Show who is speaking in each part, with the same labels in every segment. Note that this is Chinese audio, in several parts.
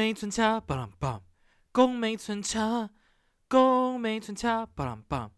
Speaker 1: 美村恰巴朗梆，宫美村恰，宫美村恰巴朗梆，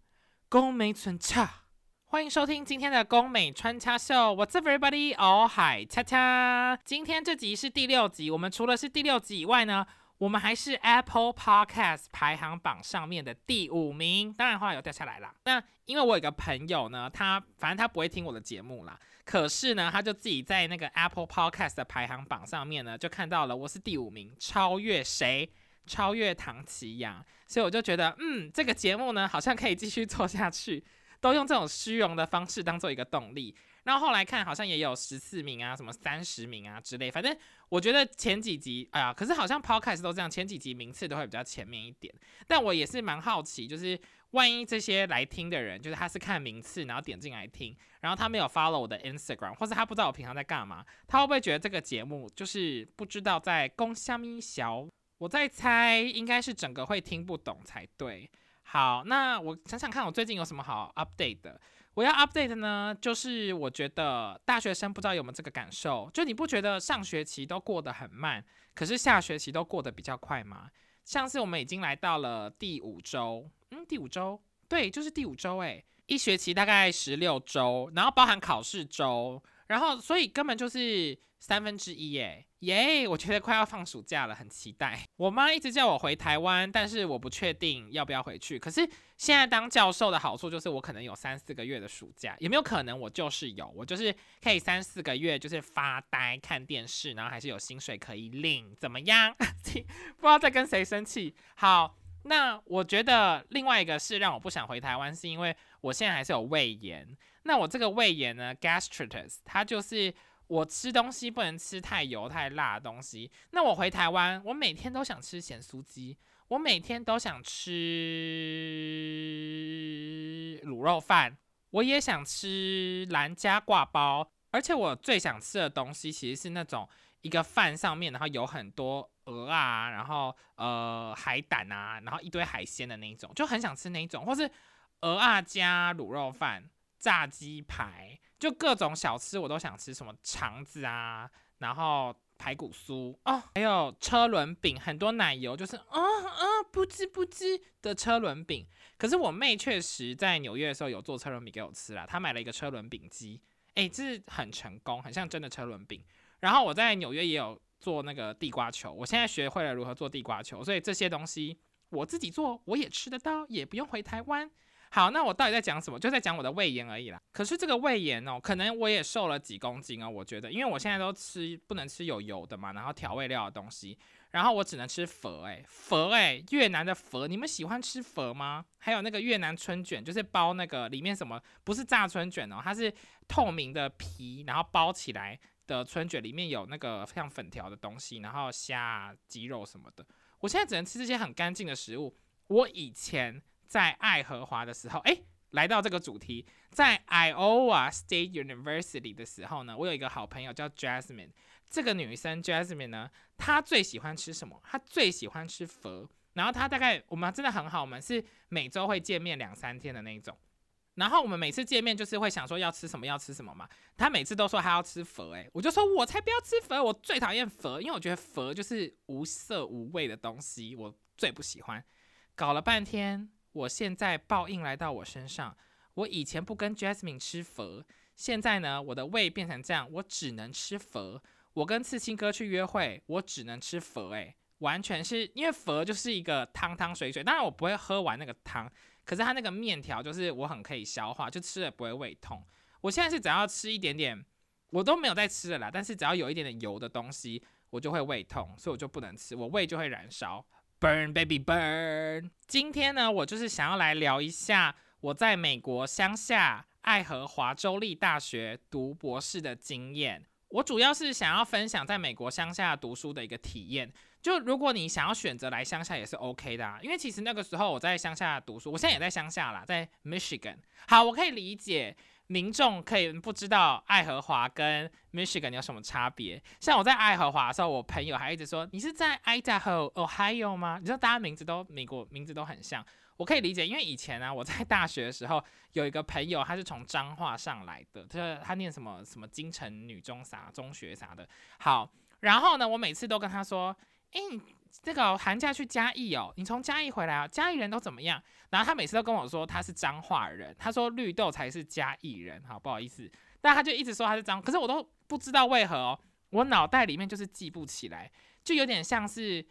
Speaker 1: 宫美村恰。欢迎收听今天的宫美穿插秀，What's up everybody？哦嗨恰恰，今天这集是第六集，我们除了是第六集以外呢，我们还是 Apple Podcast 排行榜上面的第五名，当然后来有掉下来啦。那因为我有个朋友呢，他反正他不会听我的节目啦，可是呢，他就自己在那个 Apple Podcast 的排行榜上面呢，就看到了我是第五名，超越谁？超越唐奇阳，所以我就觉得，嗯，这个节目呢，好像可以继续做下去。都用这种虚荣的方式当做一个动力，然后后来看好像也有十四名啊，什么三十名啊之类，反正我觉得前几集，哎呀，可是好像 Podcast 都这样，前几集名次都会比较前面一点。但我也是蛮好奇，就是万一这些来听的人，就是他是看名次然后点进来听，然后他没有 follow 我的 Instagram，或者他不知道我平常在干嘛，他会不会觉得这个节目就是不知道在攻虾米小？我在猜，应该是整个会听不懂才对。好，那我想想看，我最近有什么好 update 的？我要 update 呢，就是我觉得大学生不知道有没有这个感受，就你不觉得上学期都过得很慢，可是下学期都过得比较快吗？像是我们已经来到了第五周，嗯，第五周，对，就是第五周，诶，一学期大概十六周，然后包含考试周，然后所以根本就是三分之一，耶。耶！我觉得快要放暑假了，很期待。我妈一直叫我回台湾，但是我不确定要不要回去。可是现在当教授的好处就是，我可能有三四个月的暑假，有没有可能我就是有？我就是可以三四个月就是发呆看电视，然后还是有薪水可以领，怎么样？不知道在跟谁生气。好，那我觉得另外一个是让我不想回台湾，是因为我现在还是有胃炎。那我这个胃炎呢，gastritis，它就是。我吃东西不能吃太油太辣的东西。那我回台湾，我每天都想吃咸酥鸡，我每天都想吃卤肉饭，我也想吃兰家挂包。而且我最想吃的东西其实是那种一个饭上面，然后有很多鹅啊，然后呃海胆啊，然后一堆海鲜的那种，就很想吃那种，或是鹅啊加卤肉饭、炸鸡排。就各种小吃我都想吃，什么肠子啊，然后排骨酥哦，还有车轮饼，很多奶油，就是啊啊不知不知的车轮饼。可是我妹确实在纽约的时候有做车轮饼给我吃啦，她买了一个车轮饼机，诶，这是很成功，很像真的车轮饼。然后我在纽约也有做那个地瓜球，我现在学会了如何做地瓜球，所以这些东西我自己做我也吃得到，也不用回台湾。好，那我到底在讲什么？就在讲我的胃炎而已啦。可是这个胃炎哦，可能我也瘦了几公斤哦。我觉得，因为我现在都吃不能吃有油的嘛，然后调味料的东西，然后我只能吃佛哎佛哎越南的佛，你们喜欢吃佛吗？还有那个越南春卷，就是包那个里面什么不是炸春卷哦，它是透明的皮，然后包起来的春卷，里面有那个像粉条的东西，然后虾、鸡肉什么的。我现在只能吃这些很干净的食物。我以前。在爱荷华的时候，哎，来到这个主题，在 Iowa State University 的时候呢，我有一个好朋友叫 Jasmine。这个女生 Jasmine 呢，她最喜欢吃什么？她最喜欢吃佛。然后她大概我们真的很好，我们是每周会见面两三天的那种。然后我们每次见面就是会想说要吃什么要吃什么嘛。他每次都说他要吃佛，哎，我就说我才不要吃佛，我最讨厌佛，因为我觉得佛就是无色无味的东西，我最不喜欢。搞了半天。我现在报应来到我身上。我以前不跟 Jasmine 吃佛，现在呢，我的胃变成这样，我只能吃佛。我跟刺青哥去约会，我只能吃佛。诶，完全是因为佛就是一个汤汤水水，当然我不会喝完那个汤，可是它那个面条就是我很可以消化，就吃了不会胃痛。我现在是只要吃一点点，我都没有在吃了啦，但是只要有一点点油的东西，我就会胃痛，所以我就不能吃，我胃就会燃烧。Burn baby burn！今天呢，我就是想要来聊一下我在美国乡下爱荷华州立大学读博士的经验。我主要是想要分享在美国乡下读书的一个体验。就如果你想要选择来乡下也是 OK 的啊，因为其实那个时候我在乡下读书，我现在也在乡下啦，在 Michigan。好，我可以理解。民众可以不知道爱荷华跟 Michigan 有什么差别。像我在爱荷华的时候，我朋友还一直说：“你是在 Idaho、Ohio 吗？”你知道大家名字都美国名字都很像，我可以理解，因为以前呢，我在大学的时候有一个朋友，他是从彰化上来的，他他念什么什么京城女中啥中学啥的。好，然后呢，我每次都跟他说哎，你这个寒假去嘉义哦，你从嘉义回来啊？嘉义人都怎么样？然后他每次都跟我说他是彰化人，他说绿豆才是嘉义人，好不好意思？但他就一直说他是彰，可是我都不知道为何哦，我脑袋里面就是记不起来，就有点像是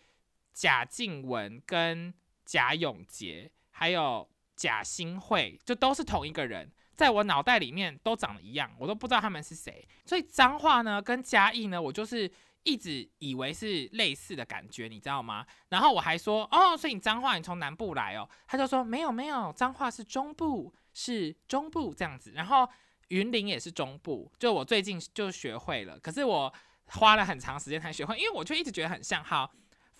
Speaker 1: 贾静雯跟贾永杰，还有贾新慧，就都是同一个人。在我脑袋里面都长得一样，我都不知道他们是谁。所以脏话呢跟嘉义呢，我就是一直以为是类似的感觉，你知道吗？然后我还说哦，所以你脏话你从南部来哦，他就说没有没有，脏话是中部，是中部这样子。然后云林也是中部，就我最近就学会了，可是我花了很长时间才学会，因为我就一直觉得很像哈。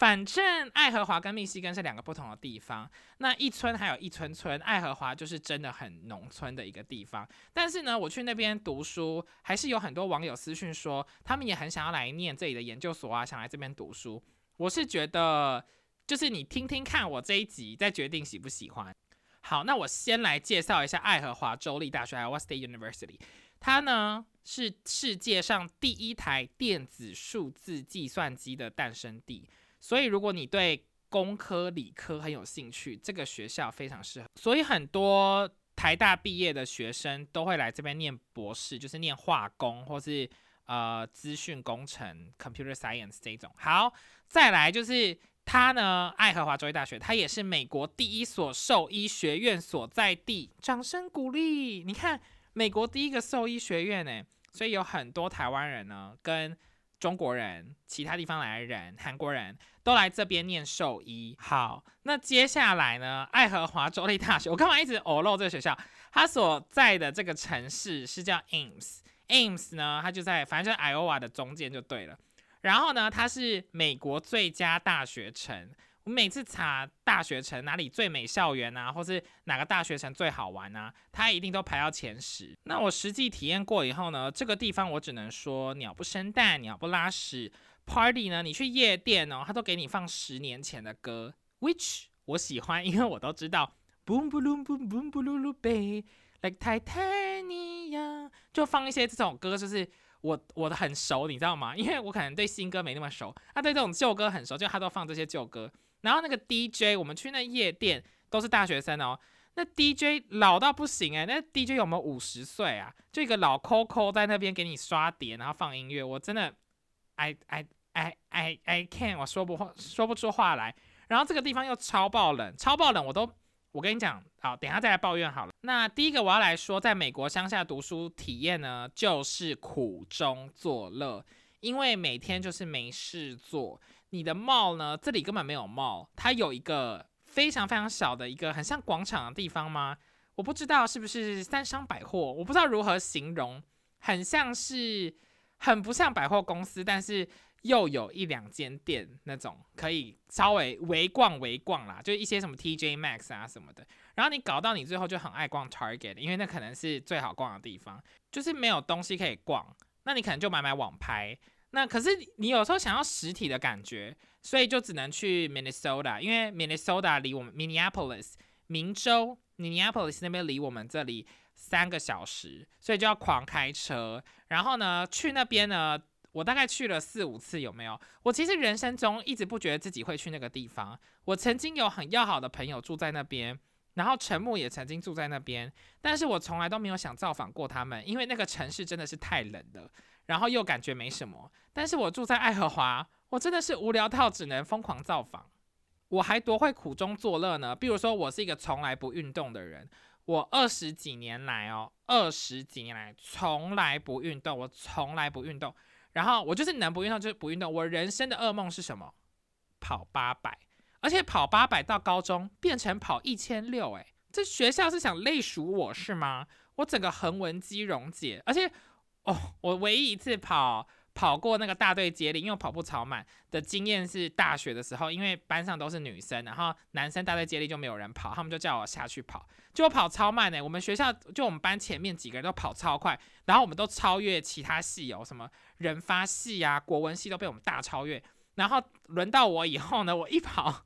Speaker 1: 反正爱荷华跟密西根是两个不同的地方，那一村还有一村村，爱荷华就是真的很农村的一个地方。但是呢，我去那边读书，还是有很多网友私讯说，他们也很想要来念这里的研究所啊，想来这边读书。我是觉得，就是你听听看我这一集，再决定喜不喜欢。好，那我先来介绍一下爱荷华州立大学 （Iowa State University），它呢是世界上第一台电子数字计算机的诞生地。所以，如果你对工科、理科很有兴趣，这个学校非常适合。所以，很多台大毕业的学生都会来这边念博士，就是念化工或是呃资讯工程 （computer science） 这种。好，再来就是它呢，爱荷华州立大学，它也是美国第一所兽医学院所在地。掌声鼓励！你看，美国第一个兽医学院呢，所以有很多台湾人呢跟。中国人、其他地方来的人、韩国人都来这边念兽医。好，那接下来呢？爱荷华州立大学，我干嘛一直偶漏这个学校？它所在的这个城市是叫 Ames。Ames 呢，它就在反正就是 Iowa 的中间就对了。然后呢，它是美国最佳大学城。我每次查大学城哪里最美校园啊，或是哪个大学城最好玩啊，它一定都排到前十。那我实际体验过以后呢，这个地方我只能说鸟不生蛋，鸟不拉屎。Party 呢，你去夜店哦，他都给你放十年前的歌，which 我喜欢，因为我都知道。boom boom boom boom boom boom baby like titanium，就放一些这种歌，就是我我的很熟，你知道吗？因为我可能对新歌没那么熟，他对这种旧歌很熟，就他都放这些旧歌。然后那个 DJ，我们去那夜店都是大学生哦。那 DJ 老到不行哎，那 DJ 有没有五十岁啊？就一个老 Coco 在那边给你刷碟，然后放音乐，我真的，I I I I I can't，我说不话说不出话来。然后这个地方又超爆冷，超爆冷，我都，我跟你讲，好，等下再来抱怨好了。那第一个我要来说，在美国乡下读书体验呢，就是苦中作乐，因为每天就是没事做。你的 mall 呢？这里根本没有 mall，它有一个非常非常小的一个很像广场的地方吗？我不知道是不是三商百货，我不知道如何形容，很像是很不像百货公司，但是又有一两间店那种可以稍微围逛围逛啦，就一些什么 TJ Max 啊什么的。然后你搞到你最后就很爱逛 Target，因为那可能是最好逛的地方，就是没有东西可以逛，那你可能就买买网拍。那可是你有时候想要实体的感觉，所以就只能去 Minnesota，因为 Minnesota 离我们 Minneapolis 明州 Minneapolis 那边离我们这里三个小时，所以就要狂开车。然后呢，去那边呢，我大概去了四五次，有没有？我其实人生中一直不觉得自己会去那个地方。我曾经有很要好的朋友住在那边，然后陈木也曾经住在那边，但是我从来都没有想造访过他们，因为那个城市真的是太冷了。然后又感觉没什么，但是我住在爱荷华，我真的是无聊到只能疯狂造访。我还多会苦中作乐呢，比如说我是一个从来不运动的人，我二十几年来哦，二十几年来从来不运动，我从来不运动。然后我就是能不运动就是不运动。我人生的噩梦是什么？跑八百，而且跑八百到高中变成跑一千六，诶，这学校是想累数我是吗？我整个横纹肌溶解，而且。哦，我唯一一次跑跑过那个大队接力，因为跑步超慢的经验是大学的时候，因为班上都是女生，然后男生大队接力就没有人跑，他们就叫我下去跑，就我跑超慢呢。我们学校就我们班前面几个人都跑超快，然后我们都超越其他系有，什么人发系啊、国文系都被我们大超越。然后轮到我以后呢，我一跑，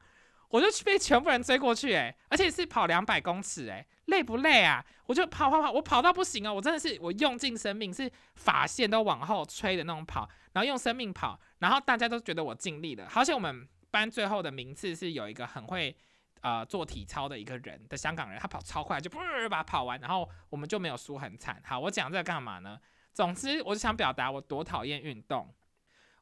Speaker 1: 我就被全部人追过去，诶，而且是跑两百公尺，诶，累不累啊？我就跑跑跑，我跑到不行哦，我真的是我用尽生命，是发线都往后吹的那种跑，然后用生命跑，然后大家都觉得我尽力了。而且我们班最后的名次是有一个很会呃做体操的一个人的香港人，他跑超快，就噗把跑完，然后我们就没有输很惨。好，我讲这干嘛呢？总之，我就想表达我多讨厌运动。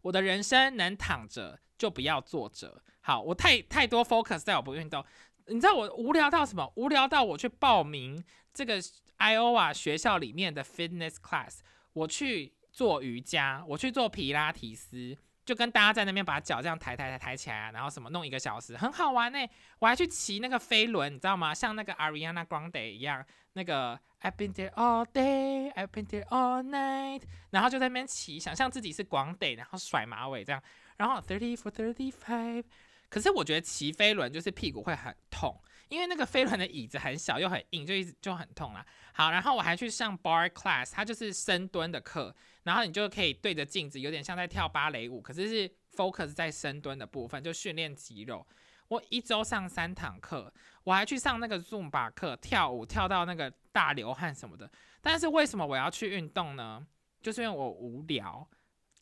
Speaker 1: 我的人生能躺着就不要坐着。好，我太太多 focus 在我不运动。你知道我无聊到什么？无聊到我去报名这个 Iowa 学校里面的 fitness class，我去做瑜伽，我去做皮拉提斯，就跟大家在那边把脚这样抬抬抬抬起来，然后什么弄一个小时，很好玩呢。我还去骑那个飞轮，你知道吗？像那个 Ariana Grande 一样，那个 I've been there all day, I've been there all night，然后就在那边骑，想象自己是广得，然后甩马尾这样，然后 thirty for thirty five。可是我觉得骑飞轮就是屁股会很痛，因为那个飞轮的椅子很小又很硬，就一直就很痛啦。好，然后我还去上 bar class，它就是深蹲的课，然后你就可以对着镜子，有点像在跳芭蕾舞，可是是 focus 在深蹲的部分，就训练肌肉。我一周上三堂课，我还去上那个 Zumba 课，跳舞跳到那个大流汗什么的。但是为什么我要去运动呢？就是因为我无聊。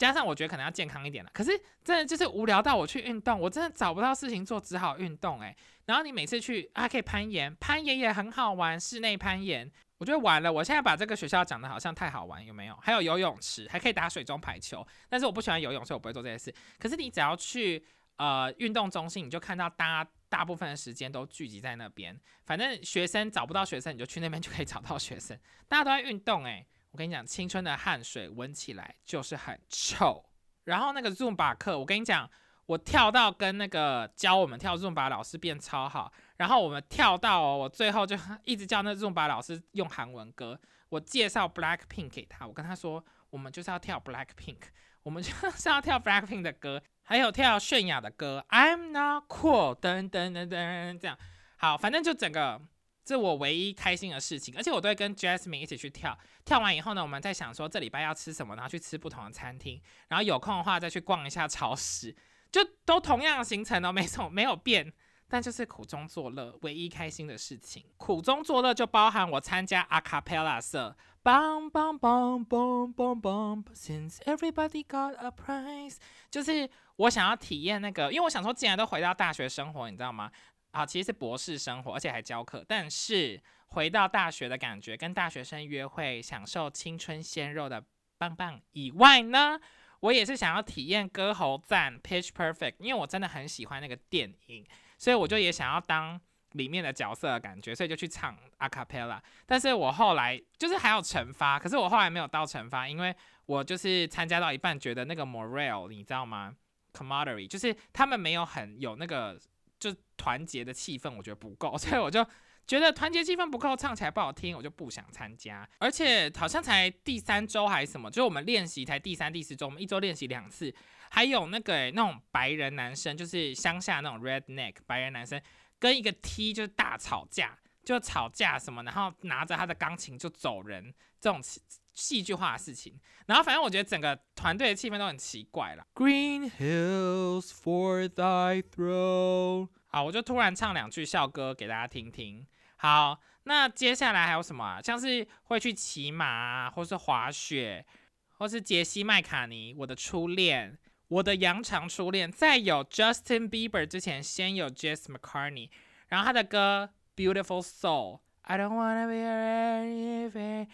Speaker 1: 加上我觉得可能要健康一点了，可是真的就是无聊到我去运动，我真的找不到事情做，只好运动哎。然后你每次去还可以攀岩，攀岩也很好玩，室内攀岩。我觉得完了，我现在把这个学校讲的好像太好玩，有没有？还有游泳池，还可以打水中排球。但是我不喜欢游泳，所以我不会做这些事。可是你只要去呃运动中心，你就看到大大部分的时间都聚集在那边。反正学生找不到学生，你就去那边就可以找到学生。大家都在运动哎。我跟你讲，青春的汗水闻起来就是很臭。然后那个 zoomba 课，我跟你讲，我跳到跟那个教我们跳 zoomba 老师变超好。然后我们跳到，我最后就 一直叫那 zoomba 老师用韩文歌。我介绍 Black Pink 给他，我跟他说，我们就是要跳 Black Pink，我们就是 要跳 Black Pink 的歌，还有跳泫雅的歌，I'm not cool，噔噔噔噔，这样好，反正就整个。这我唯一开心的事情，而且我都会跟 Jasmine 一起去跳。跳完以后呢，我们在想说这礼拜要吃什么，然后去吃不同的餐厅，然后有空的话再去逛一下超市，就都同样的行程哦，没什么没有变，但就是苦中作乐，唯一开心的事情。苦中作乐就包含我参加 a cappella 社，bang bang bang bang bang bang，since everybody got a prize，就是我想要体验那个，因为我想说，既然都回到大学生活，你知道吗？啊，其实是博士生活，而且还教课。但是回到大学的感觉，跟大学生约会，享受青春鲜肉的棒棒以外呢，我也是想要体验歌喉赞 Pitch Perfect，因为我真的很喜欢那个电影，所以我就也想要当里面的角色的感觉，所以就去唱 a cappella。但是我后来就是还有惩罚，可是我后来没有到惩罚，因为我就是参加到一半，觉得那个 morale 你知道吗？Commodity 就是他们没有很有那个。就团结的气氛，我觉得不够，所以我就觉得团结气氛不够，唱起来不好听，我就不想参加。而且好像才第三周还是什么，就是我们练习才第三、第四周，我们一周练习两次。还有那个那种白人男生，就是乡下那种 redneck 白人男生，跟一个 T 就是大吵架，就吵架什么，然后拿着他的钢琴就走人，这种。戏剧化的事情，然后反正我觉得整个团队的气氛都很奇怪了。Green hills for thy throne。好，我就突然唱两句校歌给大家听听。好，那接下来还有什么？像是会去骑马，或是滑雪，或是杰西麦卡尼，我的初恋，我的羊肠初恋。在有 Justin Bieber 之前，先有 Jess McCartney，然后他的歌 Beautiful Soul。I don't wanna be a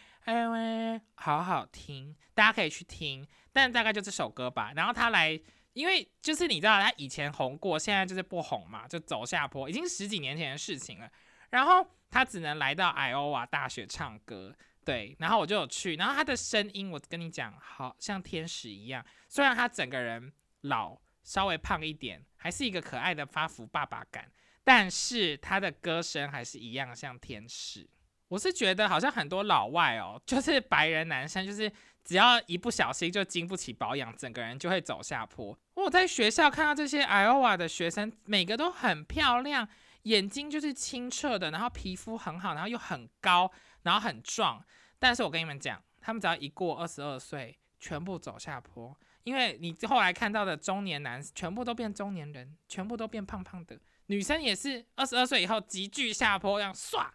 Speaker 1: 好好听，大家可以去听，但大概就这首歌吧。然后他来，因为就是你知道他以前红过，现在就是不红嘛，就走下坡，已经十几年前的事情了。然后他只能来到艾欧瓦大学唱歌，对。然后我就有去，然后他的声音，我跟你讲，好像天使一样。虽然他整个人老，稍微胖一点，还是一个可爱的发福爸爸感，但是他的歌声还是一样像天使。我是觉得好像很多老外哦，就是白人男生，就是只要一不小心就经不起保养，整个人就会走下坡。我在学校看到这些 Iowa 的学生，每个都很漂亮，眼睛就是清澈的，然后皮肤很好，然后又很高，然后很壮。但是我跟你们讲，他们只要一过二十二岁，全部走下坡。因为你后来看到的中年男全部都变中年人，全部都变胖胖的，女生也是二十二岁以后急剧下坡，这样唰，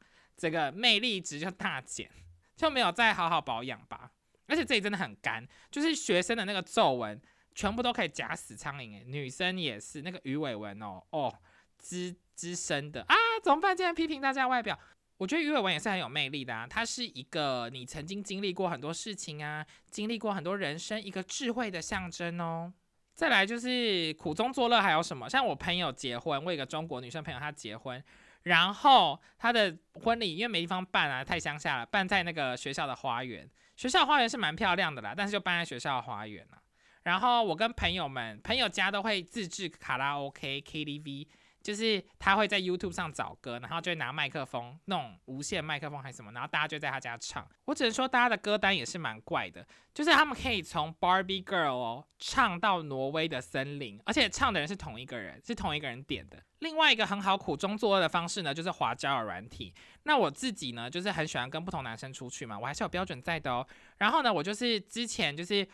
Speaker 1: 这个魅力值就大减，就没有再好好保养吧。而且这里真的很干，就是学生的那个皱纹全部都可以夹死苍蝇诶，女生也是那个鱼尾纹哦哦，滋滋生的啊，怎么办？竟然批评大家外表。我觉得鱼尾纹也是很有魅力的啊，它是一个你曾经经历过很多事情啊，经历过很多人生一个智慧的象征哦。再来就是苦中作乐还有什么？像我朋友结婚，我有一个中国女生朋友，她结婚，然后他的婚礼因为没地方办啊，太乡下了，办在那个学校的花园。学校花园是蛮漂亮的啦，但是就办在学校花园啊。然后我跟朋友们，朋友家都会自制卡拉 OK、KTV。就是他会在 YouTube 上找歌，然后就会拿麦克风，那种无线麦克风还是什么，然后大家就在他家唱。我只能说，大家的歌单也是蛮怪的，就是他们可以从 Barbie Girl 哦唱到挪威的森林，而且唱的人是同一个人，是同一个人点的。另外一个很好苦中作乐的方式呢，就是滑交友软体。那我自己呢，就是很喜欢跟不同男生出去嘛，我还是有标准在的哦。然后呢，我就是之前就是。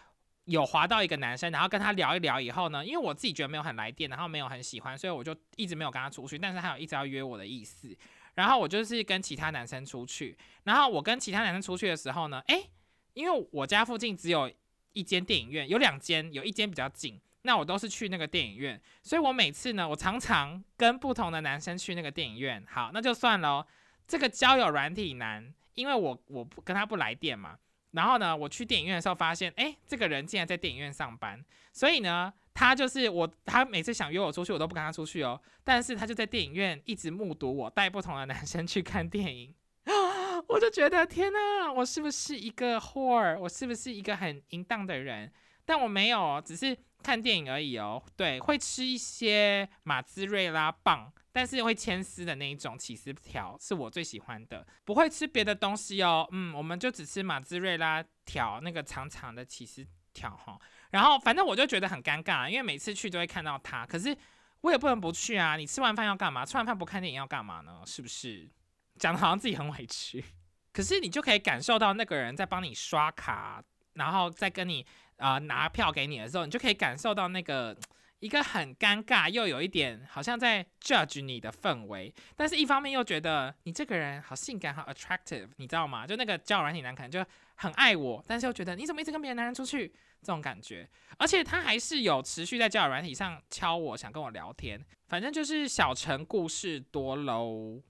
Speaker 1: 有滑到一个男生，然后跟他聊一聊以后呢，因为我自己觉得没有很来电，然后没有很喜欢，所以我就一直没有跟他出去。但是他有一直要约我的意思，然后我就是跟其他男生出去。然后我跟其他男生出去的时候呢，诶，因为我家附近只有一间电影院，有两间，有一间比较近，那我都是去那个电影院。所以我每次呢，我常常跟不同的男生去那个电影院。好，那就算了。这个交友软体男，因为我我不跟他不来电嘛。然后呢，我去电影院的时候发现，哎，这个人竟然在电影院上班。所以呢，他就是我，他每次想约我出去，我都不跟他出去哦。但是他就在电影院一直目睹我带不同的男生去看电影，我就觉得天哪，我是不是一个 whore？我是不是一个很淫荡的人？但我没有，只是看电影而已哦。对，会吃一些马兹瑞拉棒。但是会牵丝的那一种起司条是我最喜欢的，不会吃别的东西哦。嗯，我们就只吃马兹瑞拉条那个长长的起司条哈。然后反正我就觉得很尴尬，因为每次去都会看到他，可是我也不能不去啊。你吃完饭要干嘛？吃完饭不看电影要干嘛呢？是不是？讲的好像自己很委屈，可是你就可以感受到那个人在帮你刷卡，然后再跟你啊拿票给你的时候，你就可以感受到那个。一个很尴尬又有一点好像在 judge 你的氛围，但是一方面又觉得你这个人好性感好 attractive，你知道吗？就那个交友软体男可能就很爱我，但是又觉得你怎么一直跟别的男人出去这种感觉，而且他还是有持续在交友软体上敲我，想跟我聊天，反正就是小城故事多喽。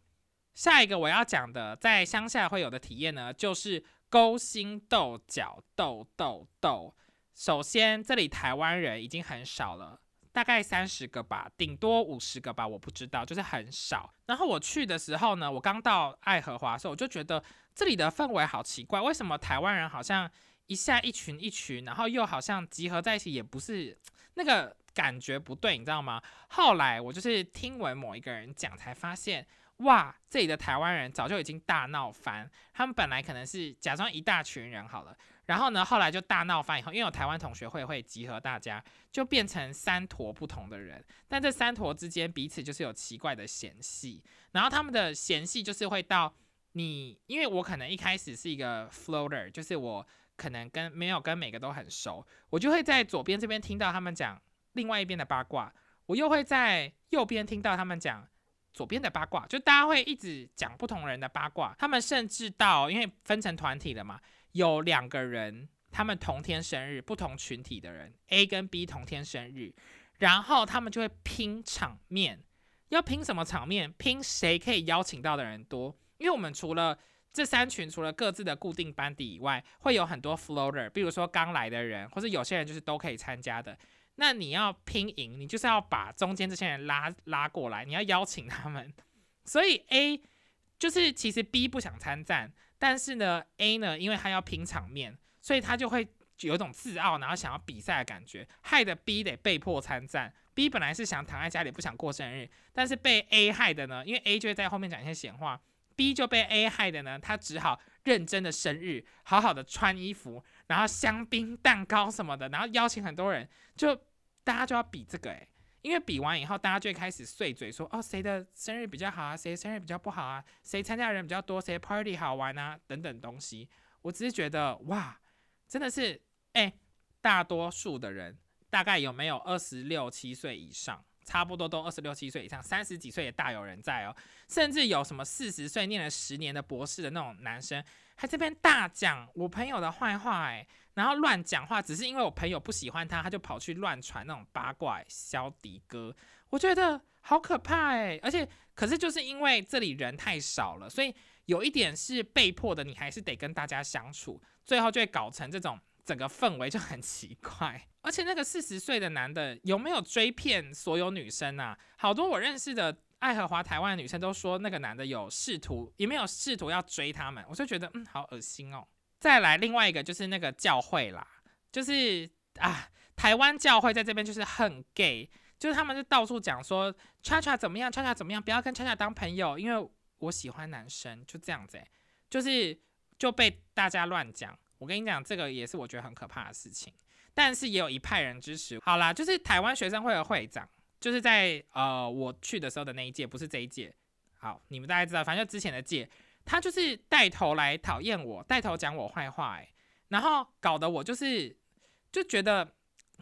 Speaker 1: 下一个我要讲的在乡下会有的体验呢，就是勾心斗角斗斗斗。首先这里台湾人已经很少了。大概三十个吧，顶多五十个吧，我不知道，就是很少。然后我去的时候呢，我刚到爱荷华的时候，我就觉得这里的氛围好奇怪，为什么台湾人好像一下一群一群，然后又好像集合在一起，也不是那个感觉不对，你知道吗？后来我就是听闻某一个人讲，才发现，哇，这里的台湾人早就已经大闹翻，他们本来可能是假装一大群人好了。然后呢，后来就大闹翻以后，因为有台湾同学会会集合大家，就变成三坨不同的人。但这三坨之间彼此就是有奇怪的嫌隙，然后他们的嫌隙就是会到你，因为我可能一开始是一个 floater，就是我可能跟没有跟每个都很熟，我就会在左边这边听到他们讲另外一边的八卦，我又会在右边听到他们讲左边的八卦，就大家会一直讲不同人的八卦。他们甚至到因为分成团体了嘛。有两个人，他们同天生日，不同群体的人，A 跟 B 同天生日，然后他们就会拼场面，要拼什么场面？拼谁可以邀请到的人多？因为我们除了这三群，除了各自的固定班底以外，会有很多 floater，比如说刚来的人，或者有些人就是都可以参加的。那你要拼赢，你就是要把中间这些人拉拉过来，你要邀请他们。所以 A 就是其实 B 不想参战。但是呢，A 呢，因为他要拼场面，所以他就会有一种自傲，然后想要比赛的感觉，害得 B 得被迫参战。B 本来是想躺在家里不想过生日，但是被 A 害的呢，因为 A 就会在后面讲一些闲话，B 就被 A 害的呢，他只好认真的生日，好好的穿衣服，然后香槟蛋糕什么的，然后邀请很多人，就大家就要比这个诶。因为比完以后，大家就会开始碎嘴说：“哦，谁的生日比较好啊？谁生日比较不好啊？谁参加的人比较多？谁 party 好玩啊？等等东西。”我只是觉得，哇，真的是，哎，大大多数的人大概有没有二十六七岁以上？差不多都二十六七岁以上，三十几岁也大有人在哦。甚至有什么四十岁念了十年的博士的那种男生，还这边大讲我朋友的坏话，诶，然后乱讲话，只是因为我朋友不喜欢他，他就跑去乱传那种八卦，小迪哥，我觉得好可怕诶。而且，可是就是因为这里人太少了，所以有一点是被迫的，你还是得跟大家相处，最后就会搞成这种。整个氛围就很奇怪，而且那个四十岁的男的有没有追骗所有女生啊？好多我认识的爱荷华台湾的女生都说那个男的有试图，也没有试图要追他们，我就觉得嗯，好恶心哦。再来另外一个就是那个教会啦，就是啊，台湾教会在这边就是很 gay，就是他们是到处讲说恰恰怎么样，恰恰怎么样，不要跟恰恰当朋友，因为我喜欢男生，就这样子，就是就被大家乱讲。我跟你讲，这个也是我觉得很可怕的事情，但是也有一派人支持。好啦，就是台湾学生会的会长，就是在呃我去的时候的那一届，不是这一届。好，你们大概知道，反正就之前的届，他就是带头来讨厌我，带头讲我坏话，哎，然后搞得我就是就觉得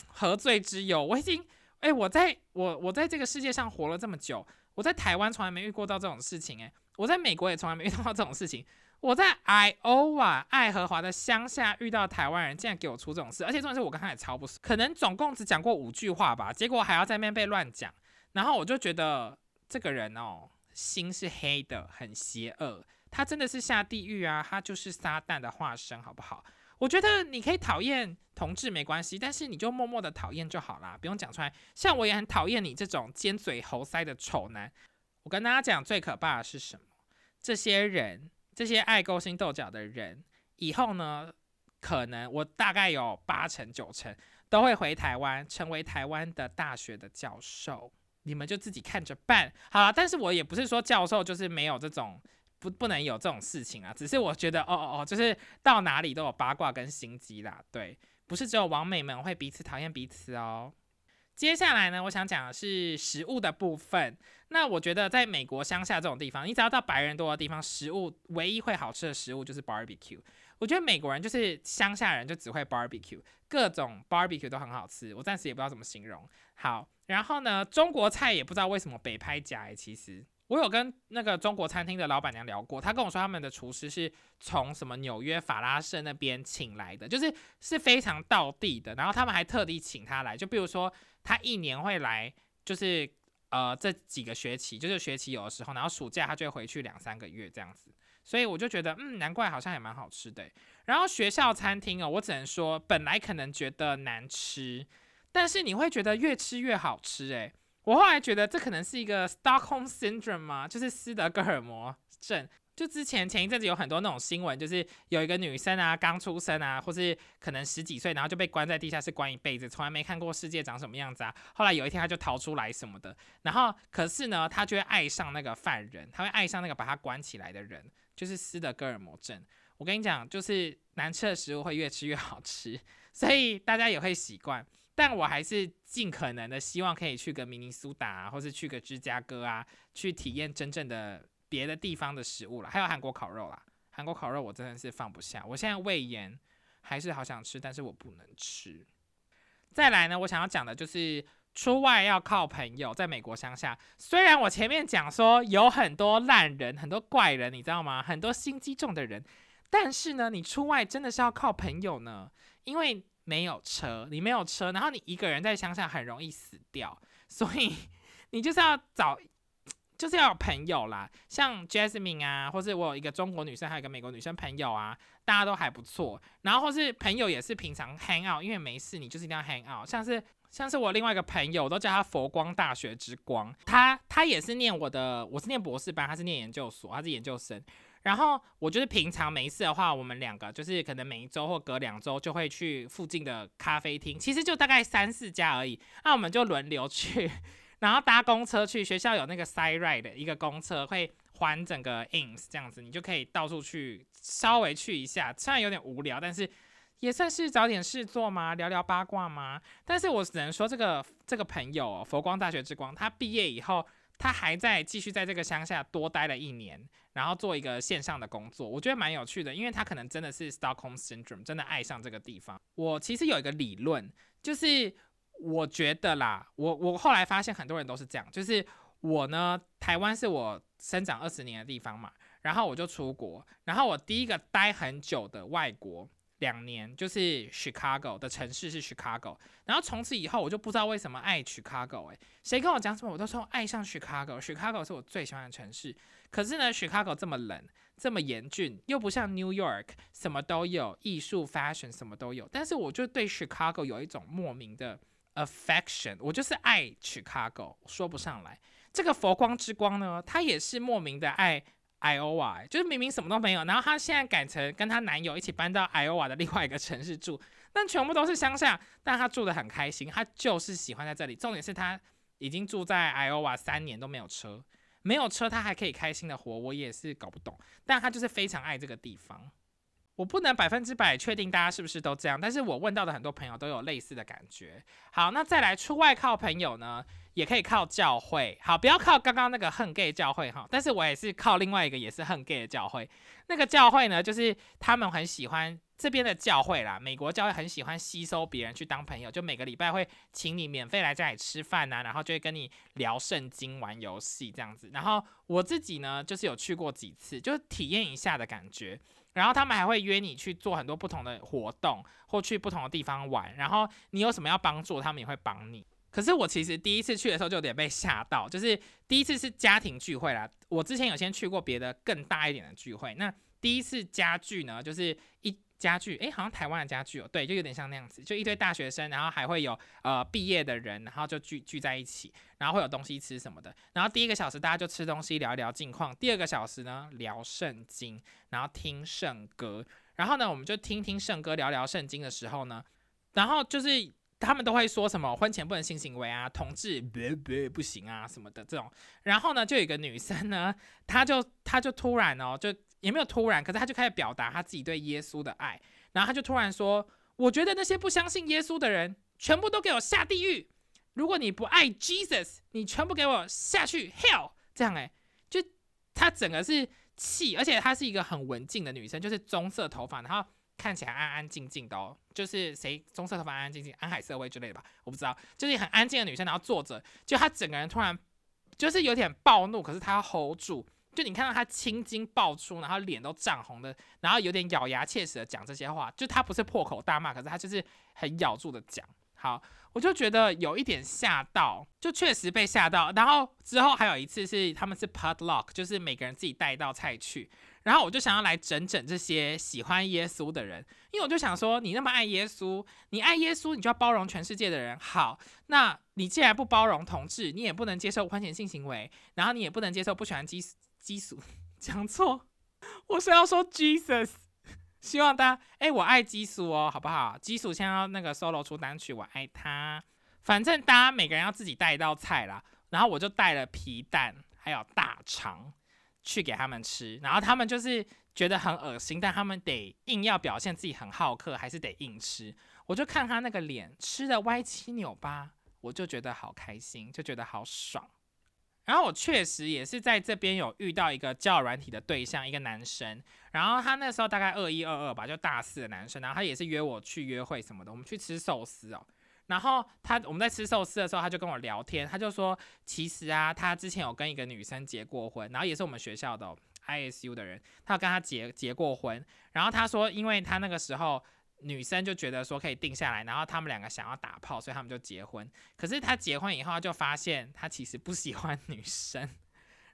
Speaker 1: 何罪之有？我已经，哎，我在我我在这个世界上活了这么久，我在台湾从来没遇过到这种事情，哎，我在美国也从来没遇到这种事情。我在 I O 啊，爱荷华的乡下遇到台湾人，竟然给我出这种事，而且重点是我跟他也超不熟，可能总共只讲过五句话吧，结果还要在那边被乱讲，然后我就觉得这个人哦，心是黑的，很邪恶，他真的是下地狱啊，他就是撒旦的化身，好不好？我觉得你可以讨厌同志没关系，但是你就默默的讨厌就好啦，不用讲出来。像我也很讨厌你这种尖嘴猴腮的丑男。我跟大家讲，最可怕的是什么？这些人。这些爱勾心斗角的人，以后呢，可能我大概有八成九成都会回台湾，成为台湾的大学的教授。你们就自己看着办。好了，但是我也不是说教授就是没有这种不不能有这种事情啊，只是我觉得哦哦哦，就是到哪里都有八卦跟心机啦。对，不是只有王美们会彼此讨厌彼此哦。接下来呢，我想讲的是食物的部分。那我觉得在美国乡下这种地方，你只要到白人多的地方，食物唯一会好吃的食物就是 barbecue。我觉得美国人就是乡下人就只会 barbecue，各种 barbecue 都很好吃。我暂时也不知道怎么形容。好，然后呢，中国菜也不知道为什么北拍假。其实我有跟那个中国餐厅的老板娘聊过，她跟我说他们的厨师是从什么纽约法拉盛那边请来的，就是是非常道地的。然后他们还特地请他来，就比如说。他一年会来，就是呃这几个学期，就是学期有的时候，然后暑假他就会回去两三个月这样子，所以我就觉得，嗯，难怪好像也蛮好吃的。然后学校餐厅哦，我只能说，本来可能觉得难吃，但是你会觉得越吃越好吃。诶，我后来觉得这可能是一个 Stockholm Syndrome 吗？就是斯德哥尔摩症。就之前前一阵子有很多那种新闻，就是有一个女生啊，刚出生啊，或是可能十几岁，然后就被关在地下室关一辈子，从来没看过世界长什么样子啊。后来有一天她就逃出来什么的，然后可是呢，她就会爱上那个犯人，她会爱上那个把她关起来的人，就是斯德哥尔摩症。我跟你讲，就是难吃的食物会越吃越好吃，所以大家也会习惯。但我还是尽可能的希望可以去个明尼苏达，或是去个芝加哥啊，去体验真正的。别的地方的食物了，还有韩国烤肉啦。韩国烤肉我真的是放不下，我现在胃炎还是好想吃，但是我不能吃。再来呢，我想要讲的就是出外要靠朋友。在美国乡下，虽然我前面讲说有很多烂人、很多怪人，你知道吗？很多心机重的人，但是呢，你出外真的是要靠朋友呢，因为没有车，你没有车，然后你一个人在乡下很容易死掉，所以你就是要找。就是要有朋友啦，像 Jasmine 啊，或是我有一个中国女生，还有一个美国女生朋友啊，大家都还不错。然后或是朋友也是平常 hang out，因为没事你就是一定要 hang out。像是像是我另外一个朋友，我都叫他佛光大学之光，他他也是念我的，我是念博士班，他是念研究所，他是研究生。然后我就是平常没事的话，我们两个就是可能每一周或隔两周就会去附近的咖啡厅，其实就大概三四家而已，那我们就轮流去。然后搭公车去学校有那个 side ride 的一个公车会环整个 ins 这样子，你就可以到处去稍微去一下，虽然有点无聊，但是也算是找点事做嘛，聊聊八卦嘛。但是我只能说这个这个朋友哦佛光大学之光，他毕业以后他还在继续在这个乡下多待了一年，然后做一个线上的工作，我觉得蛮有趣的，因为他可能真的是 Stockholm Syndrome，真的爱上这个地方。我其实有一个理论，就是我觉得啦，我我后来发现很多人都是这样，就是我呢，台湾是我生长二十年的地方嘛，然后我就出国，然后我第一个待很久的外国。两年就是 Chicago 的城市是 Chicago，然后从此以后我就不知道为什么爱 Chicago 哎，谁跟我讲什么我都说爱上 Chicago，Chicago 是我最喜欢的城市。可是呢，Chicago 这么冷，这么严峻，又不像 New York 什么都有，艺术 fashion 什么都有。但是我就对 Chicago 有一种莫名的 affection，我就是爱 Chicago，说不上来。这个佛光之光呢，它也是莫名的爱。I o w a 就是明明什么都没有，然后她现在改成跟她男友一起搬到 i o w a 的另外一个城市住，但全部都是乡下，但她住的很开心，她就是喜欢在这里。重点是她已经住在 i o w a 三年都没有车，没有车她还可以开心的活，我也是搞不懂，但她就是非常爱这个地方。我不能百分之百确定大家是不是都这样，但是我问到的很多朋友都有类似的感觉。好，那再来出外靠朋友呢，也可以靠教会。好，不要靠刚刚那个恨 gay 教会哈，但是我也是靠另外一个也是恨 gay 的教会。那个教会呢，就是他们很喜欢这边的教会啦，美国教会很喜欢吸收别人去当朋友，就每个礼拜会请你免费来家里吃饭呐，然后就会跟你聊圣经、玩游戏这样子。然后我自己呢，就是有去过几次，就是体验一下的感觉。然后他们还会约你去做很多不同的活动，或去不同的地方玩。然后你有什么要帮助，他们也会帮你。可是我其实第一次去的时候就有点被吓到，就是第一次是家庭聚会啦。我之前有先去过别的更大一点的聚会，那第一次家聚呢，就是一。家具，诶，好像台湾的家具哦，对，就有点像那样子，就一堆大学生，然后还会有呃毕业的人，然后就聚聚在一起，然后会有东西吃什么的。然后第一个小时大家就吃东西聊一聊近况，第二个小时呢聊圣经，然后听圣歌。然后呢，我们就听听圣歌，聊聊圣经的时候呢，然后就是他们都会说什么婚前不能性行为啊，同志别别不行啊什么的这种。然后呢，就有一个女生呢，她就她就突然哦就。也没有突然，可是她就开始表达她自己对耶稣的爱，然后她就突然说：“我觉得那些不相信耶稣的人，全部都给我下地狱。如果你不爱 Jesus，你全部给我下去 hell。”这样哎，就她整个是气，而且她是一个很文静的女生，就是棕色头发，然后看起来安安静静的哦。就是谁棕色头发安安静静，安海瑟薇之类的吧，我不知道，就是很安静的女生，然后坐着，就她整个人突然就是有点暴怒，可是她要 hold 住。就你看到她青筋爆出，然后脸都涨红的，然后有点咬牙切齿的讲这些话，就她不是破口大骂，可是她就是很咬住的讲。好，我就觉得有一点吓到，就确实被吓到。然后之后还有一次是他们是 potluck，就是每个人自己带一道菜去，然后我就想要来整整这些喜欢耶稣的人，因为我就想说，你那么爱耶稣，你爱耶稣，你就要包容全世界的人。好，那你既然不包容同志，你也不能接受婚前性行为，然后你也不能接受不喜欢基。基础讲错，我是要说 Jesus，希望大家哎，我爱基础哦，好不好？基础先要那个 solo 出单曲，我爱他。反正大家每个人要自己带一道菜啦，然后我就带了皮蛋还有大肠去给他们吃，然后他们就是觉得很恶心，但他们得硬要表现自己很好客，还是得硬吃。我就看他那个脸吃的歪七扭八，我就觉得好开心，就觉得好爽。然后我确实也是在这边有遇到一个教软体的对象，一个男生。然后他那时候大概二一二二吧，就大四的男生。然后他也是约我去约会什么的，我们去吃寿司哦。然后他我们在吃寿司的时候，他就跟我聊天，他就说其实啊，他之前有跟一个女生结过婚，然后也是我们学校的 ISU 的人，他有跟他结结过婚。然后他说，因为他那个时候。女生就觉得说可以定下来，然后他们两个想要打炮，所以他们就结婚。可是他结婚以后就发现他其实不喜欢女生，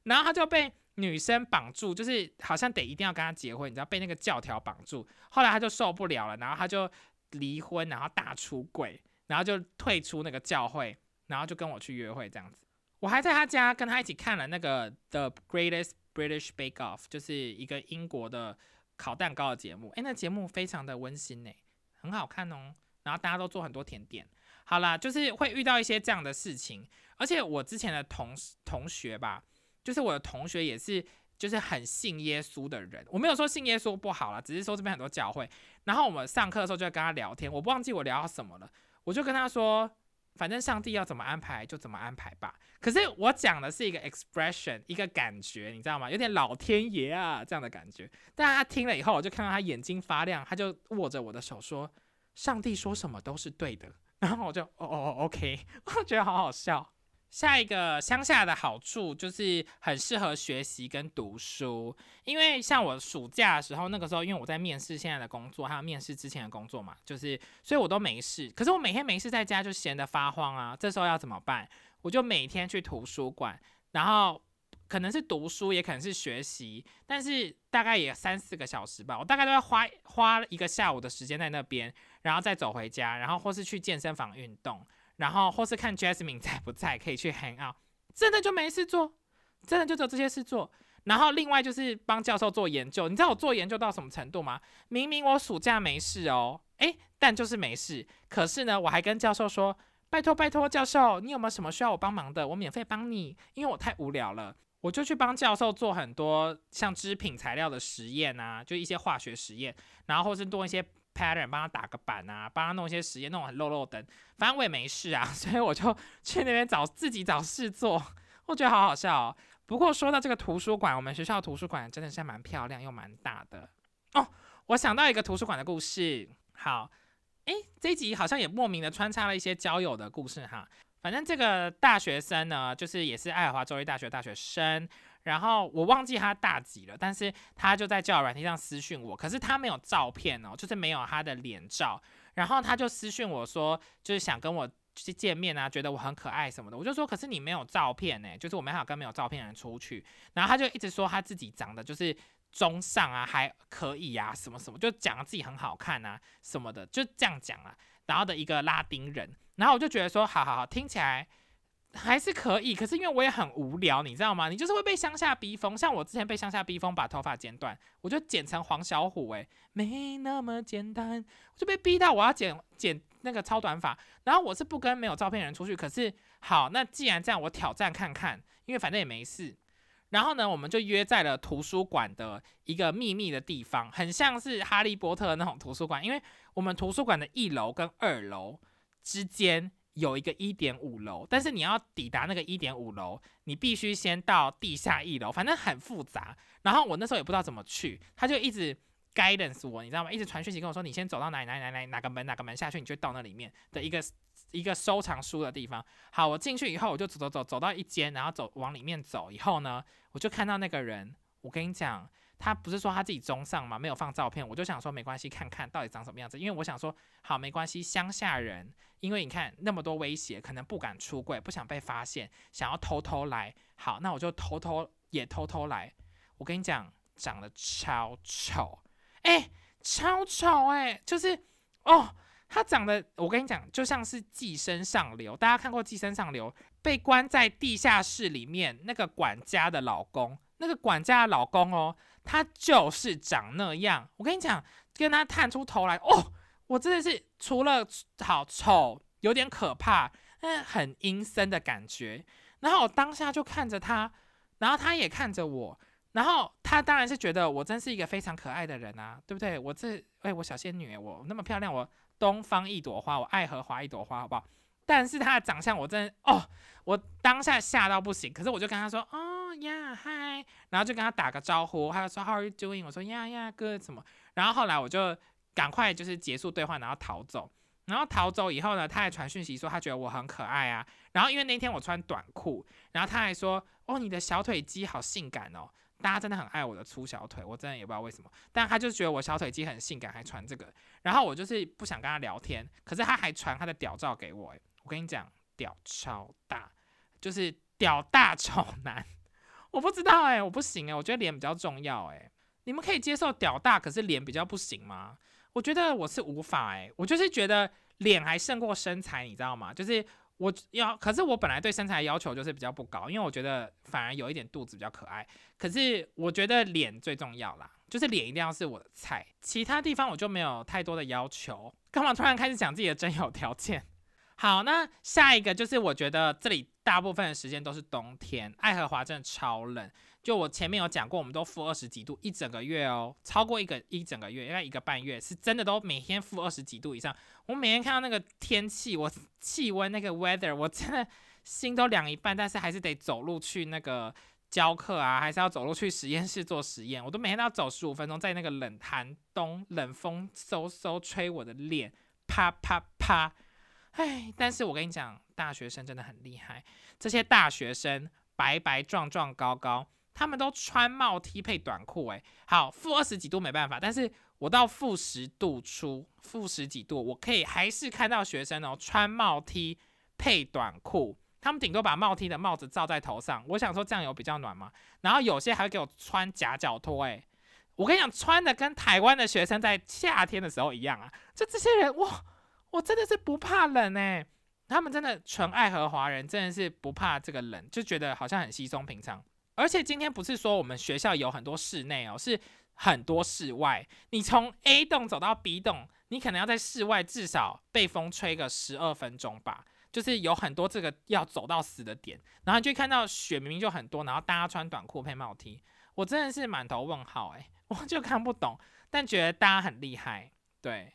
Speaker 1: 然后他就被女生绑住，就是好像得一定要跟他结婚，你知道被那个教条绑住。后来他就受不了了，然后他就离婚，然后大出轨，然后就退出那个教会，然后就跟我去约会这样子。我还在他家跟他一起看了那个 The Greatest British Bake Off，就是一个英国的。烤蛋糕的节目，诶，那节目非常的温馨呢，很好看哦。然后大家都做很多甜点。好啦，就是会遇到一些这样的事情。而且我之前的同同学吧，就是我的同学也是，就是很信耶稣的人。我没有说信耶稣不好啦，只是说这边很多教会。然后我们上课的时候就会跟他聊天，我不忘记我聊到什么了。我就跟他说，反正上帝要怎么安排就怎么安排吧。可是我讲的是一个 expression，一个感觉，你知道吗？有点老天爷啊这样的感觉。但他听了以后，我就看到他眼睛发亮，他就握着我的手说：“上帝说什么都是对的。”然后我就哦哦哦，OK，我觉得好好笑。下一个乡下的好处就是很适合学习跟读书，因为像我暑假的时候，那个时候因为我在面试现在的工作，还有面试之前的工作嘛，就是所以我都没事。可是我每天没事在家就闲得发慌啊，这时候要怎么办？我就每天去图书馆，然后可能是读书，也可能是学习，但是大概也三四个小时吧，我大概都要花花一个下午的时间在那边，然后再走回家，然后或是去健身房运动。然后或是看 Jasmine 在不在，可以去 hang out，真的就没事做，真的就只有这些事做。然后另外就是帮教授做研究，你知道我做研究到什么程度吗？明明我暑假没事哦，诶，但就是没事。可是呢，我还跟教授说，拜托拜托，教授，你有没有什么需要我帮忙的？我免费帮你，因为我太无聊了，我就去帮教授做很多像织品材料的实验啊，就一些化学实验，然后或是做一些。Pattern 帮他打个板啊，帮他弄一些实验，弄很漏漏灯，反正我也没事啊，所以我就去那边找自己找事做，我觉得好好笑哦。不过说到这个图书馆，我们学校图书馆真的是蛮漂亮又蛮大的哦。我想到一个图书馆的故事，好，诶，这一集好像也莫名的穿插了一些交友的故事哈。反正这个大学生呢，就是也是爱荷华州立大学大学生。然后我忘记他大几了，但是他就在交友软件上私讯我，可是他没有照片哦，就是没有他的脸照。然后他就私讯我说，就是想跟我去见面啊，觉得我很可爱什么的。我就说，可是你没有照片呢，就是我没法跟没有照片的人出去。然后他就一直说他自己长得就是中上啊，还可以啊，什么什么，就讲自己很好看啊什么的，就这样讲啊。然后的一个拉丁人，然后我就觉得说，好好好，听起来。还是可以，可是因为我也很无聊，你知道吗？你就是会被乡下逼疯，像我之前被乡下逼疯，把头发剪短，我就剪成黄小虎，诶，没那么简单，我就被逼到我要剪剪那个超短发，然后我是不跟没有照片人出去，可是好，那既然这样，我挑战看看，因为反正也没事，然后呢，我们就约在了图书馆的一个秘密的地方，很像是哈利波特那种图书馆，因为我们图书馆的一楼跟二楼之间。有一个一点五楼，但是你要抵达那个一点五楼，你必须先到地下一楼，反正很复杂。然后我那时候也不知道怎么去，他就一直 guidance 我，你知道吗？一直传讯息跟我说，你先走到哪里哪里哪里哪个门哪个门下去，你就到那里面的一个一个收藏书的地方。好，我进去以后，我就走走走走到一间，然后走往里面走以后呢，我就看到那个人。我跟你讲。他不是说他自己中上吗？没有放照片，我就想说没关系，看看到底长什么样子。因为我想说，好没关系，乡下人，因为你看那么多威胁，可能不敢出柜，不想被发现，想要偷偷来。好，那我就偷偷也偷偷来。我跟你讲，长得超丑，哎，超丑哎，就是哦，他长得，我跟你讲，就像是寄生上流。大家看过寄生上流？被关在地下室里面，那个管家的老公，那个管家的老公哦。他就是长那样，我跟你讲，跟他探出头来哦，我真的是除了好丑，有点可怕，嗯很阴森的感觉。然后我当下就看着他，然后他也看着我，然后他当然是觉得我真是一个非常可爱的人啊，对不对？我这哎，我小仙女，我那么漂亮，我东方一朵花，我爱荷华一朵花，好不好？但是他的长相，我真的哦，我当下吓到不行。可是我就跟他说，哦呀嗨，然后就跟他打个招呼，他就说 How are you doing？我说呀呀哥什么？然后后来我就赶快就是结束对话，然后逃走。然后逃走以后呢，他还传讯息说他觉得我很可爱啊。然后因为那天我穿短裤，然后他还说，哦你的小腿肌好性感哦。大家真的很爱我的粗小腿，我真的也不知道为什么，但他就觉得我小腿肌很性感，还传这个。然后我就是不想跟他聊天，可是他还传他的屌照给我，我跟你讲，屌超大，就是屌大丑男。我不知道哎，我不行哎，我觉得脸比较重要哎。你们可以接受屌大，可是脸比较不行吗？我觉得我是无法哎，我就是觉得脸还胜过身材，你知道吗？就是我要，可是我本来对身材要求就是比较不高，因为我觉得反而有一点肚子比较可爱。可是我觉得脸最重要啦，就是脸一定要是我的菜，其他地方我就没有太多的要求。干嘛突然开始讲自己的真有条件？好，那下一个就是我觉得这里大部分的时间都是冬天，爱荷华真的超冷。就我前面有讲过，我们都负二十几度一整个月哦，超过一个一整个月，应该一个半月，是真的都每天负二十几度以上。我每天看到那个天气，我 气温那个 weather，我真的心都凉一半，但是还是得走路去那个教课啊，还是要走路去实验室做实验。我都每天都要走十五分钟，在那个冷寒冬冷风嗖嗖吹我的脸，啪啪啪。唉，但是我跟你讲，大学生真的很厉害，这些大学生白白壮壮高高。他们都穿帽 T 配短裤，诶，好，负二十几度没办法，但是我到负十度出，负十几度，我可以还是看到学生哦，穿帽 T 配短裤，他们顶多把帽 T 的帽子罩在头上，我想说这样有比较暖吗？然后有些还会给我穿夹脚拖，诶，我跟你讲，穿的跟台湾的学生在夏天的时候一样啊，就这些人，哇，我真的是不怕冷诶。他们真的纯爱和华人，真的是不怕这个冷，就觉得好像很稀松平常。而且今天不是说我们学校有很多室内哦，是很多室外。你从 A 栋走到 B 栋，你可能要在室外至少被风吹个十二分钟吧。就是有很多这个要走到死的点，然后就看到雪明明就很多，然后大家穿短裤配帽 T，我真的是满头问号诶，我就看不懂，但觉得大家很厉害。对，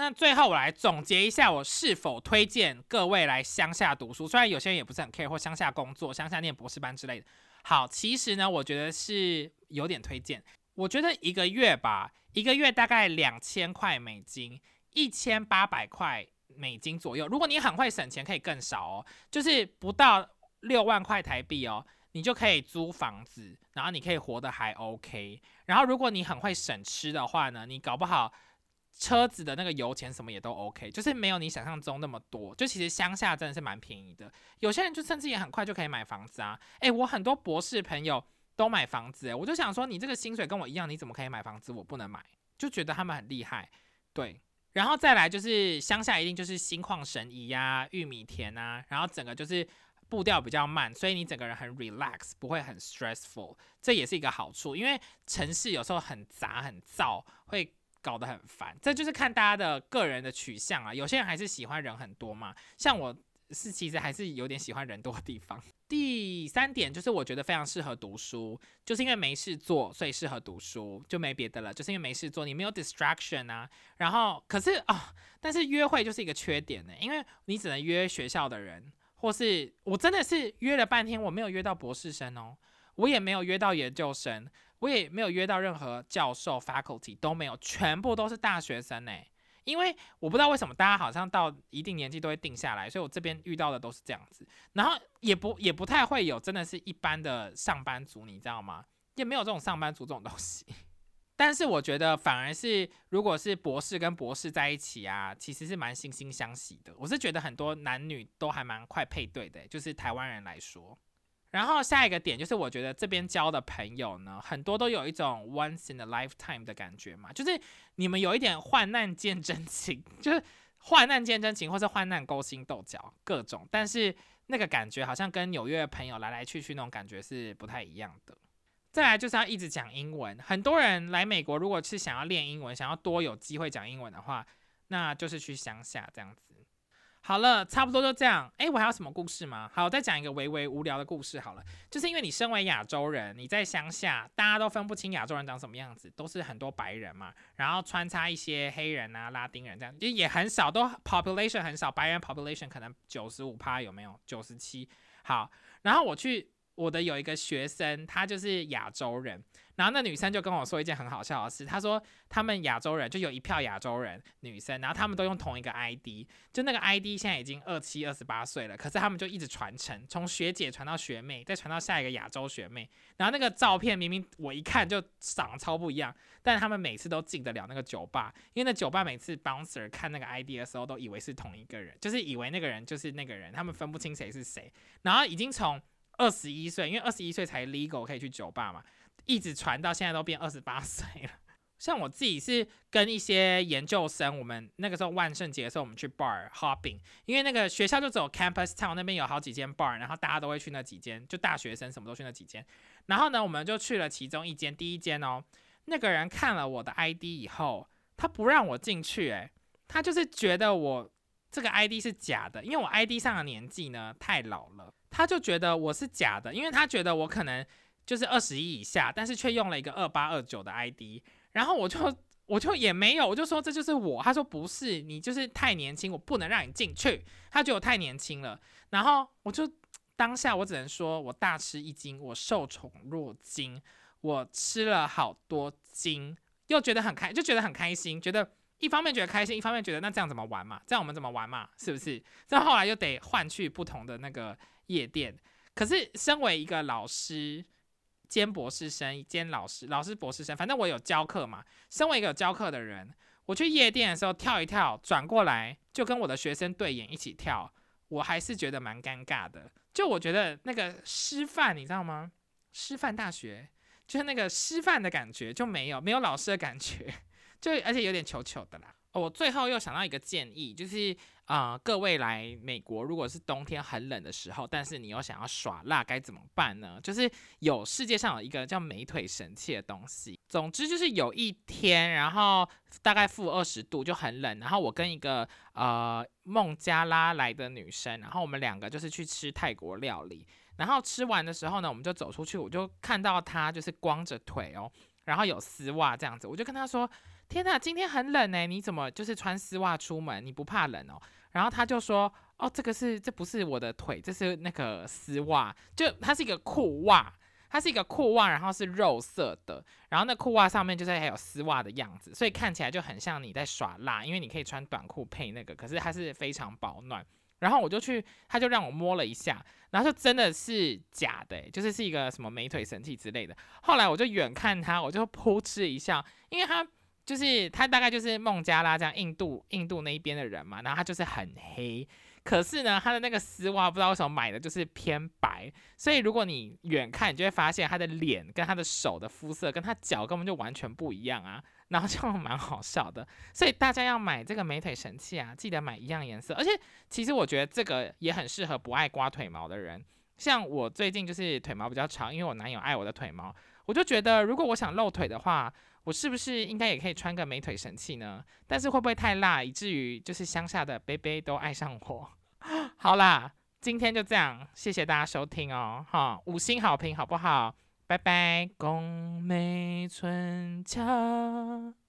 Speaker 1: 那最后我来总结一下，我是否推荐各位来乡下读书？虽然有些人也不是很 care 或乡下工作、乡下念博士班之类的。好，其实呢，我觉得是有点推荐。我觉得一个月吧，一个月大概两千块美金，一千八百块美金左右。如果你很会省钱，可以更少哦，就是不到六万块台币哦，你就可以租房子，然后你可以活得还 OK。然后如果你很会省吃的话呢，你搞不好。车子的那个油钱什么也都 OK，就是没有你想象中那么多。就其实乡下真的是蛮便宜的，有些人就甚至也很快就可以买房子啊。诶，我很多博士朋友都买房子，诶，我就想说你这个薪水跟我一样，你怎么可以买房子？我不能买，就觉得他们很厉害。对，然后再来就是乡下一定就是心旷神怡呀，玉米田啊，然后整个就是步调比较慢，所以你整个人很 relax，不会很 stressful，这也是一个好处。因为城市有时候很杂很燥，会。搞得很烦，这就是看大家的个人的取向啊。有些人还是喜欢人很多嘛，像我是其实还是有点喜欢人多的地方。第三点就是我觉得非常适合读书，就是因为没事做，所以适合读书，就没别的了。就是因为没事做，你没有 distraction 啊。然后可是啊，但是约会就是一个缺点呢，因为你只能约学校的人，或是我真的是约了半天，我没有约到博士生哦，我也没有约到研究生。我也没有约到任何教授 faculty 都没有，全部都是大学生呢。因为我不知道为什么大家好像到一定年纪都会定下来，所以我这边遇到的都是这样子。然后也不也不太会有真的是一般的上班族，你知道吗？也没有这种上班族这种东西。但是我觉得反而是如果是博士跟博士在一起啊，其实是蛮惺惺相惜的。我是觉得很多男女都还蛮快配对的，就是台湾人来说。然后下一个点就是，我觉得这边交的朋友呢，很多都有一种 once in a lifetime 的感觉嘛，就是你们有一点患难见真情，就是患难见真情，或是患难勾心斗角各种，但是那个感觉好像跟纽约的朋友来来去去那种感觉是不太一样的。再来就是要一直讲英文，很多人来美国如果是想要练英文，想要多有机会讲英文的话，那就是去乡下这样子。好了，差不多就这样。哎，我还有什么故事吗？好，再讲一个微微无聊的故事好了。就是因为你身为亚洲人，你在乡下，大家都分不清亚洲人长什么样子，都是很多白人嘛，然后穿插一些黑人啊、拉丁人这样，就也很少，都 population 很少，白人 population 可能九十五趴有没有？九十七。好，然后我去我的有一个学生，他就是亚洲人。然后那女生就跟我说一件很好笑的事，她说他们亚洲人就有一票亚洲人女生，然后他们都用同一个 ID，就那个 ID 现在已经二七二十八岁了，可是他们就一直传承，从学姐传到学妹，再传到下一个亚洲学妹。然后那个照片明明我一看就长得超不一样，但他们每次都进得了那个酒吧，因为那酒吧每次 bouncer 看那个 ID 的时候都以为是同一个人，就是以为那个人就是那个人，他们分不清谁是谁。然后已经从二十一岁，因为二十一岁才 legal 可以去酒吧嘛。一直传到现在都变二十八岁了。像我自己是跟一些研究生，我们那个时候万圣节的时候，我们去 bar hopping，因为那个学校就只有 campus town 那边有好几间 bar，然后大家都会去那几间，就大学生什么都去那几间。然后呢，我们就去了其中一间，第一间哦，那个人看了我的 ID 以后，他不让我进去，诶，他就是觉得我这个 ID 是假的，因为我 ID 上的年纪呢太老了，他就觉得我是假的，因为他觉得我可能就是二十一以下，但是却用了一个二八二九的 ID，然后我就我就也没有，我就说这就是我，他说不是，你就是太年轻，我不能让你进去，他觉得我太年轻了，然后我就当下我只能说我大吃一惊，我受宠若惊，我吃了好多惊，又觉得很开，就觉得很开心，觉得。一方面觉得开心，一方面觉得那这样怎么玩嘛？这样我们怎么玩嘛？是不是？这后来又得换去不同的那个夜店。可是身为一个老师兼博士生兼老师，老师博士生，反正我有教课嘛。身为一个有教课的人，我去夜店的时候跳一跳，转过来就跟我的学生对眼一起跳，我还是觉得蛮尴尬的。就我觉得那个师范，你知道吗？师范大学就是那个师范的感觉就没有，没有老师的感觉。就而且有点糗糗的啦。我最后又想到一个建议，就是啊，各位来美国，如果是冬天很冷的时候，但是你又想要耍辣，该怎么办呢？就是有世界上有一个叫美腿神器的东西。总之就是有一天，然后大概负二十度就很冷，然后我跟一个呃孟加拉来的女生，然后我们两个就是去吃泰国料理，然后吃完的时候呢，我们就走出去，我就看到她就是光着腿哦，然后有丝袜这样子，我就跟他说。天呐，今天很冷哎，你怎么就是穿丝袜出门？你不怕冷哦？然后他就说，哦，这个是这不是我的腿，这是那个丝袜，就它是一个裤袜，它是一个裤袜，然后是肉色的，然后那裤袜上面就是还有丝袜的样子，所以看起来就很像你在耍辣，因为你可以穿短裤配那个，可是它是非常保暖。然后我就去，他就让我摸了一下，然后就真的是假的，就是是一个什么美腿神器之类的。后来我就远看他，我就扑哧一笑，因为他。就是他大概就是孟加拉这样印度印度那一边的人嘛，然后他就是很黑，可是呢他的那个丝袜不知道为什么买的就是偏白，所以如果你远看，你就会发现他的脸跟他的手的肤色跟他脚根本就完全不一样啊，然后 就蛮好笑的。所以大家要买这个美腿神器啊，记得买一样颜色，而且其实我觉得这个也很适合不爱刮腿毛的人，像我最近就是腿毛比较长，因为我男友爱我的腿毛，我就觉得如果我想露腿的话。我是不是应该也可以穿个美腿神器呢？但是会不会太辣，以至于就是乡下的 baby 都爱上我？好啦，今天就这样，谢谢大家收听哦，哈，五星好评好不好？拜拜，宫美春桥。